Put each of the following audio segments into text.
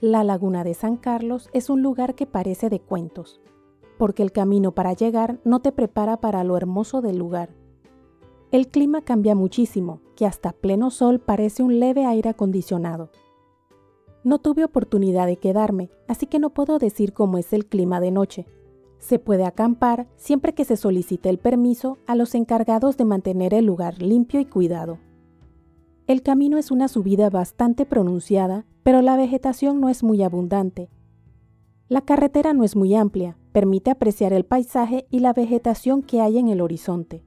La laguna de San Carlos es un lugar que parece de cuentos, porque el camino para llegar no te prepara para lo hermoso del lugar. El clima cambia muchísimo, que hasta pleno sol parece un leve aire acondicionado. No tuve oportunidad de quedarme, así que no puedo decir cómo es el clima de noche. Se puede acampar siempre que se solicite el permiso a los encargados de mantener el lugar limpio y cuidado. El camino es una subida bastante pronunciada, pero la vegetación no es muy abundante. La carretera no es muy amplia, permite apreciar el paisaje y la vegetación que hay en el horizonte.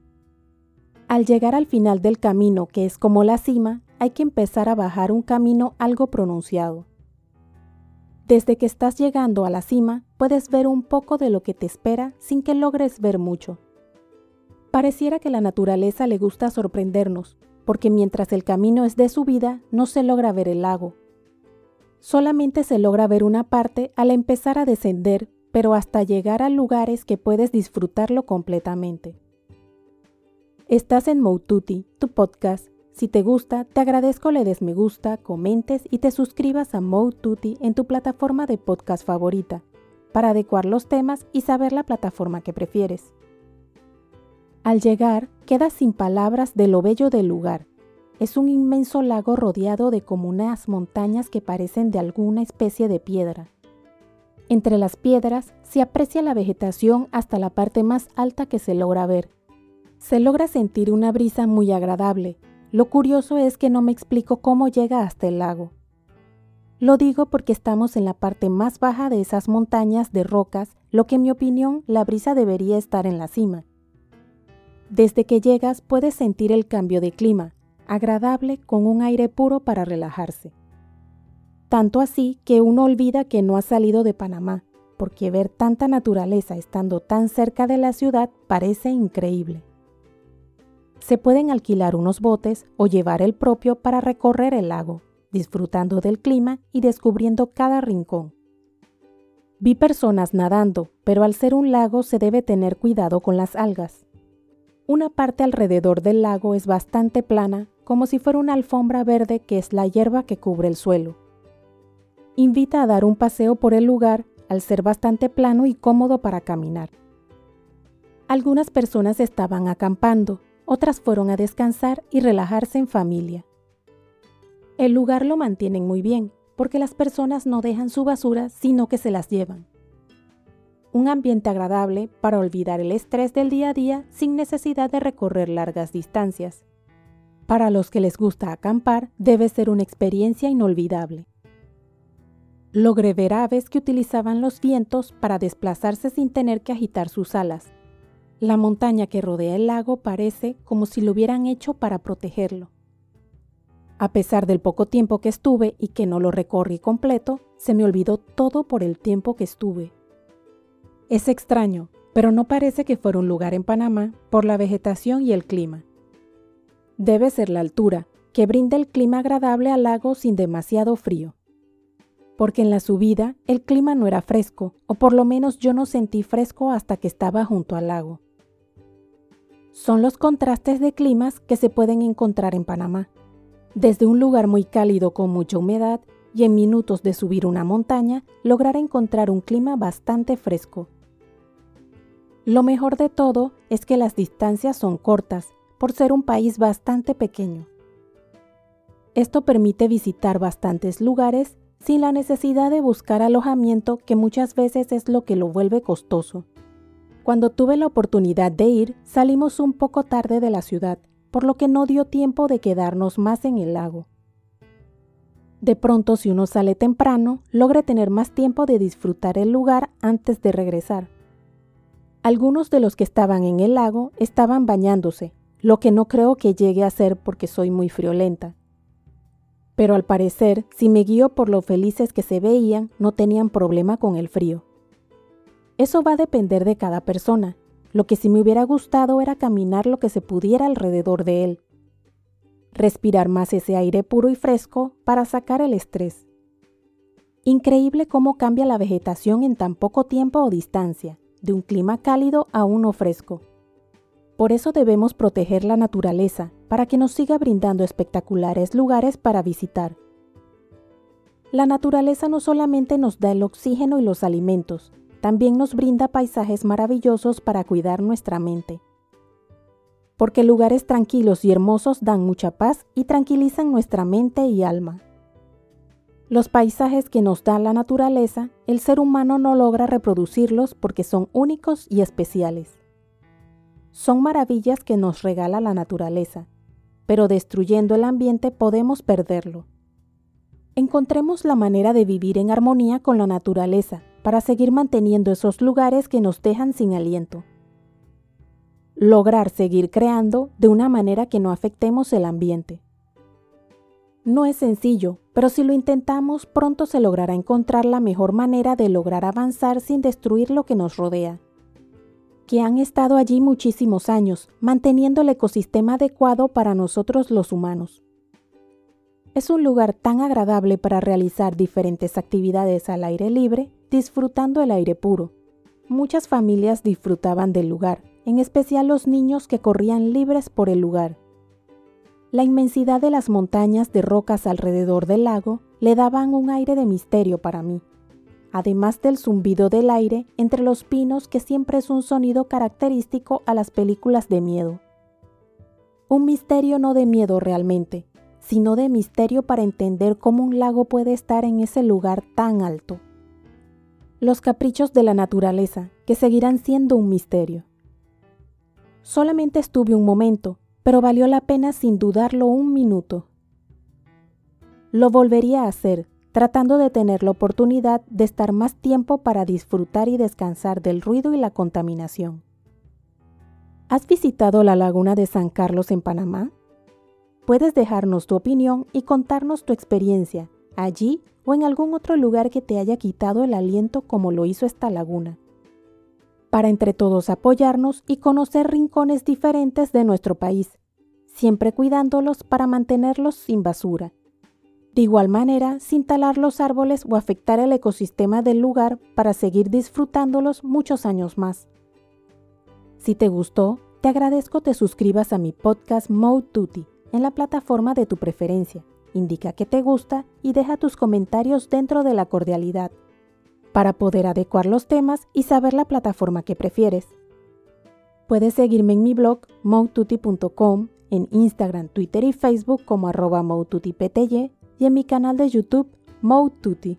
Al llegar al final del camino, que es como la cima, hay que empezar a bajar un camino algo pronunciado. Desde que estás llegando a la cima, puedes ver un poco de lo que te espera sin que logres ver mucho. Pareciera que la naturaleza le gusta sorprendernos, porque mientras el camino es de subida no se logra ver el lago. Solamente se logra ver una parte al empezar a descender, pero hasta llegar a lugares que puedes disfrutarlo completamente. Estás en Moututi, tu podcast. Si te gusta, te agradezco le des me gusta, comentes y te suscribas a Moututi en tu plataforma de podcast favorita, para adecuar los temas y saber la plataforma que prefieres. Al llegar, quedas sin palabras de lo bello del lugar. Es un inmenso lago rodeado de como unas montañas que parecen de alguna especie de piedra. Entre las piedras se aprecia la vegetación hasta la parte más alta que se logra ver. Se logra sentir una brisa muy agradable. Lo curioso es que no me explico cómo llega hasta el lago. Lo digo porque estamos en la parte más baja de esas montañas de rocas, lo que en mi opinión la brisa debería estar en la cima. Desde que llegas puedes sentir el cambio de clima, agradable con un aire puro para relajarse. Tanto así que uno olvida que no ha salido de Panamá, porque ver tanta naturaleza estando tan cerca de la ciudad parece increíble. Se pueden alquilar unos botes o llevar el propio para recorrer el lago, disfrutando del clima y descubriendo cada rincón. Vi personas nadando, pero al ser un lago se debe tener cuidado con las algas. Una parte alrededor del lago es bastante plana, como si fuera una alfombra verde que es la hierba que cubre el suelo. Invita a dar un paseo por el lugar al ser bastante plano y cómodo para caminar. Algunas personas estaban acampando, otras fueron a descansar y relajarse en familia. El lugar lo mantienen muy bien, porque las personas no dejan su basura, sino que se las llevan un ambiente agradable para olvidar el estrés del día a día sin necesidad de recorrer largas distancias. Para los que les gusta acampar, debe ser una experiencia inolvidable. Logré ver aves que utilizaban los vientos para desplazarse sin tener que agitar sus alas. La montaña que rodea el lago parece como si lo hubieran hecho para protegerlo. A pesar del poco tiempo que estuve y que no lo recorrí completo, se me olvidó todo por el tiempo que estuve. Es extraño, pero no parece que fuera un lugar en Panamá por la vegetación y el clima. Debe ser la altura, que brinda el clima agradable al lago sin demasiado frío. Porque en la subida el clima no era fresco, o por lo menos yo no sentí fresco hasta que estaba junto al lago. Son los contrastes de climas que se pueden encontrar en Panamá. Desde un lugar muy cálido con mucha humedad y en minutos de subir una montaña lograr encontrar un clima bastante fresco. Lo mejor de todo es que las distancias son cortas, por ser un país bastante pequeño. Esto permite visitar bastantes lugares sin la necesidad de buscar alojamiento que muchas veces es lo que lo vuelve costoso. Cuando tuve la oportunidad de ir, salimos un poco tarde de la ciudad, por lo que no dio tiempo de quedarnos más en el lago. De pronto, si uno sale temprano, logra tener más tiempo de disfrutar el lugar antes de regresar. Algunos de los que estaban en el lago estaban bañándose, lo que no creo que llegue a ser porque soy muy friolenta. Pero al parecer, si me guío por lo felices que se veían, no tenían problema con el frío. Eso va a depender de cada persona. Lo que sí me hubiera gustado era caminar lo que se pudiera alrededor de él. Respirar más ese aire puro y fresco para sacar el estrés. Increíble cómo cambia la vegetación en tan poco tiempo o distancia de un clima cálido a uno fresco. Por eso debemos proteger la naturaleza para que nos siga brindando espectaculares lugares para visitar. La naturaleza no solamente nos da el oxígeno y los alimentos, también nos brinda paisajes maravillosos para cuidar nuestra mente. Porque lugares tranquilos y hermosos dan mucha paz y tranquilizan nuestra mente y alma. Los paisajes que nos da la naturaleza, el ser humano no logra reproducirlos porque son únicos y especiales. Son maravillas que nos regala la naturaleza, pero destruyendo el ambiente podemos perderlo. Encontremos la manera de vivir en armonía con la naturaleza para seguir manteniendo esos lugares que nos dejan sin aliento. Lograr seguir creando de una manera que no afectemos el ambiente. No es sencillo, pero si lo intentamos pronto se logrará encontrar la mejor manera de lograr avanzar sin destruir lo que nos rodea. Que han estado allí muchísimos años, manteniendo el ecosistema adecuado para nosotros los humanos. Es un lugar tan agradable para realizar diferentes actividades al aire libre, disfrutando el aire puro. Muchas familias disfrutaban del lugar, en especial los niños que corrían libres por el lugar. La inmensidad de las montañas de rocas alrededor del lago le daban un aire de misterio para mí, además del zumbido del aire entre los pinos que siempre es un sonido característico a las películas de miedo. Un misterio no de miedo realmente, sino de misterio para entender cómo un lago puede estar en ese lugar tan alto. Los caprichos de la naturaleza, que seguirán siendo un misterio. Solamente estuve un momento, pero valió la pena sin dudarlo un minuto. Lo volvería a hacer, tratando de tener la oportunidad de estar más tiempo para disfrutar y descansar del ruido y la contaminación. ¿Has visitado la laguna de San Carlos en Panamá? Puedes dejarnos tu opinión y contarnos tu experiencia allí o en algún otro lugar que te haya quitado el aliento como lo hizo esta laguna. Para entre todos apoyarnos y conocer rincones diferentes de nuestro país, siempre cuidándolos para mantenerlos sin basura. De igual manera, sin talar los árboles o afectar el ecosistema del lugar para seguir disfrutándolos muchos años más. Si te gustó, te agradezco te suscribas a mi podcast Mode en la plataforma de tu preferencia. Indica que te gusta y deja tus comentarios dentro de la cordialidad para poder adecuar los temas y saber la plataforma que prefieres. Puedes seguirme en mi blog moututi.com, en Instagram, Twitter y Facebook como arroba y en mi canal de YouTube Moututi.